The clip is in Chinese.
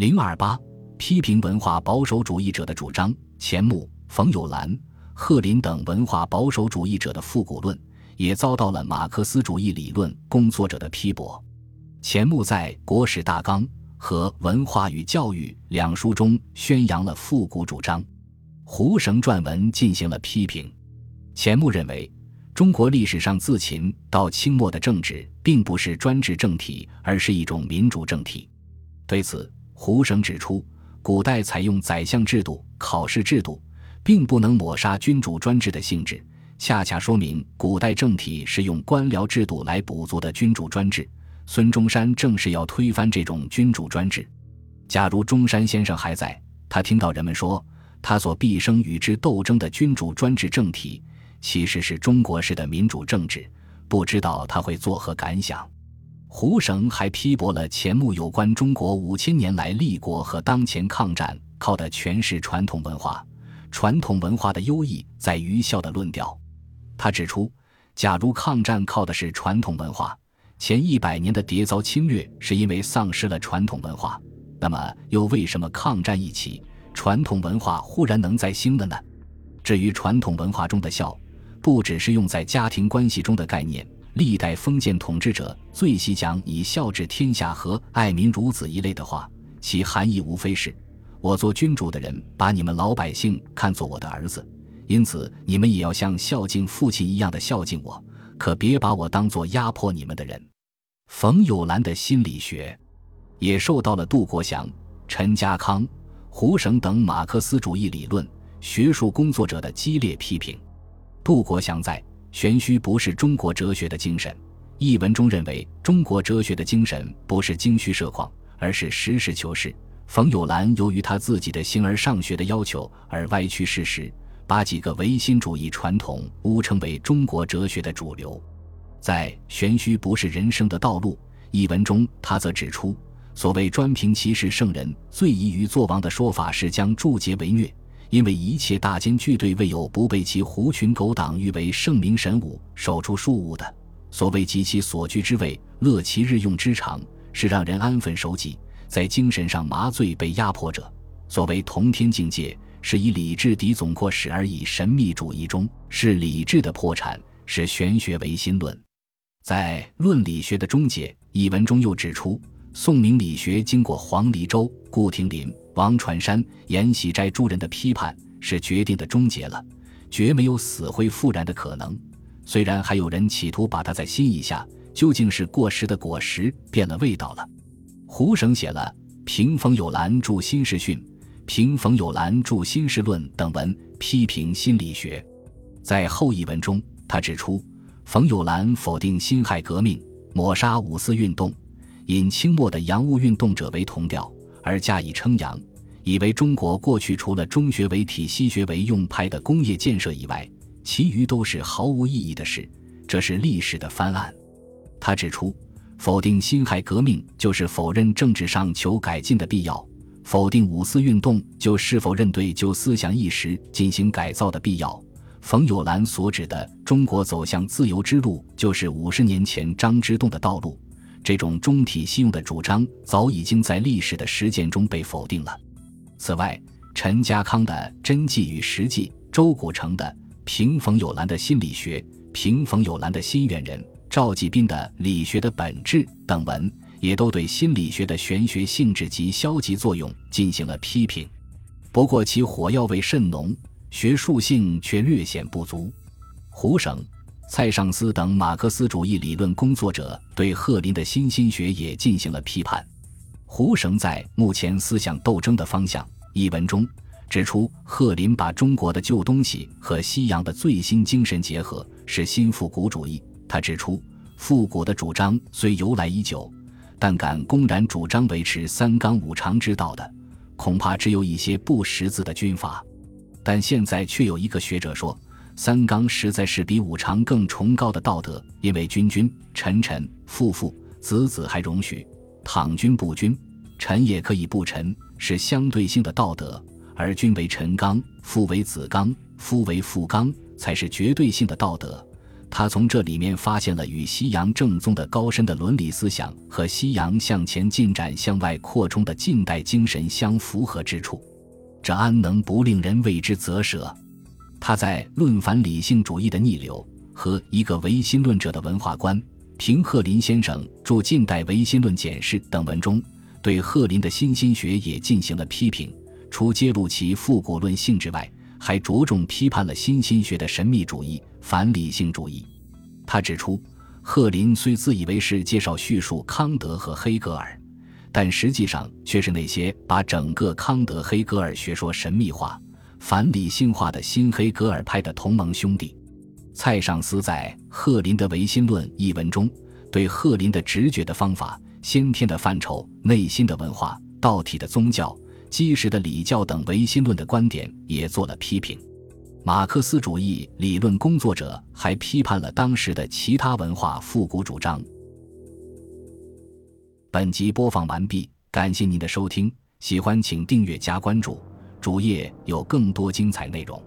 零二八批评文化保守主义者的主张，钱穆、冯友兰、贺林等文化保守主义者的复古论，也遭到了马克思主义理论工作者的批驳。钱穆在《国史大纲》和《文化与教育》两书中宣扬了复古主张，胡绳撰文进行了批评。钱穆认为，中国历史上自秦到清末的政治并不是专制政体，而是一种民主政体。对此，胡绳指出，古代采用宰相制度、考试制度，并不能抹杀君主专制的性质，恰恰说明古代政体是用官僚制度来补足的君主专制。孙中山正是要推翻这种君主专制。假如中山先生还在，他听到人们说他所毕生与之斗争的君主专制政体，其实是中国式的民主政治，不知道他会作何感想。胡绳还批驳了钱穆有关中国五千年来立国和当前抗战靠的全是传统文化，传统文化的优异在于孝的论调。他指出，假如抗战靠的是传统文化，前一百年的迭遭侵略是因为丧失了传统文化，那么又为什么抗战一起，传统文化忽然能再兴了呢？至于传统文化中的孝，不只是用在家庭关系中的概念。历代封建统治者最喜讲以孝治天下和爱民如子一类的话，其含义无非是：我做君主的人把你们老百姓看作我的儿子，因此你们也要像孝敬父亲一样的孝敬我，可别把我当做压迫你们的人。冯友兰的心理学也受到了杜国祥、陈家康、胡绳等马克思主义理论学术工作者的激烈批评。杜国祥在。玄虚不是中国哲学的精神。一文中认为，中国哲学的精神不是精虚设况，而是实事求是。冯友兰由于他自己的形而上学的要求而歪曲事实，把几个唯心主义传统误称为中国哲学的主流。在“玄虚不是人生的道路”一文中，他则指出，所谓专凭其实圣人最宜于作王的说法是将助桀为虐。因为一切大奸巨队未有不被其狐群狗党誉为圣明神武、守出庶务的。所谓及其所居之位，乐其日用之长，是让人安分守己，在精神上麻醉被压迫者。所谓同天境界，是以理智抵总括史而以神秘主义中，是理智的破产，是玄学唯心论。在《论理学的终结》一文中又指出，宋明理学经过黄黎周、顾廷林。王传山、阎锡斋诸人的批判是决定的终结了，绝没有死灰复燃的可能。虽然还有人企图把它在新一下，究竟是过时的果实变了味道了。胡绳写了《平冯友兰著新世训》《平冯友兰著新世论》等文，批评心理学。在后一文中，他指出，冯友兰否定辛亥革命，抹杀五四运动，引清末的洋务运动者为同调，而加以称扬。以为中国过去除了中学为体、西学为用派的工业建设以外，其余都是毫无意义的事，这是历史的翻案。他指出，否定辛亥革命就是否认政治上求改进的必要；否定五四运动就是否认对旧思想意识进行改造的必要。冯友兰所指的中国走向自由之路，就是五十年前张之洞的道路。这种中体西用的主张，早已经在历史的实践中被否定了。此外，陈家康的《真迹与实际》，周古城的《平冯友兰的心理学》，平冯友兰的心远人，赵继斌的《理学的本质》等文，也都对心理学的玄学性质及消极作用进行了批评。不过，其火药味甚浓，学术性却略显不足。胡省、蔡尚思等马克思主义理论工作者对贺林的新心学也进行了批判。胡绳在目前思想斗争的方向一文中指出，贺林把中国的旧东西和西洋的最新精神结合，是新复古主义。他指出，复古的主张虽由来已久，但敢公然主张维持三纲五常之道的，恐怕只有一些不识字的军阀。但现在却有一个学者说，三纲实在是比五常更崇高的道德，因为君君、臣臣、父父、子子还容许。倘君不君，臣也可以不臣，是相对性的道德；而君为臣纲，父为子纲，夫为父纲，才是绝对性的道德。他从这里面发现了与西洋正宗的高深的伦理思想和西洋向前进展、向外扩充的近代精神相符合之处，这安能不令人为之啧舌？他在《论反理性主义的逆流》和一个唯心论者的文化观、平贺林先生著《近代唯心论简释》等文中，对贺林的新心学也进行了批评。除揭露其复古论性质外，还着重批判了新心学的神秘主义、反理性主义。他指出，贺林虽自以为是介绍叙述康德和黑格尔，但实际上却是那些把整个康德黑格尔学说神秘化、反理性化的新黑格尔派的同盟兄弟。蔡尚思在《赫林的唯心论》一文中，对赫林的直觉的方法、先天的范畴、内心的文化、道体的宗教。基石的礼教等唯心论的观点也做了批评，马克思主义理论工作者还批判了当时的其他文化复古主张。本集播放完毕，感谢您的收听，喜欢请订阅加关注，主页有更多精彩内容。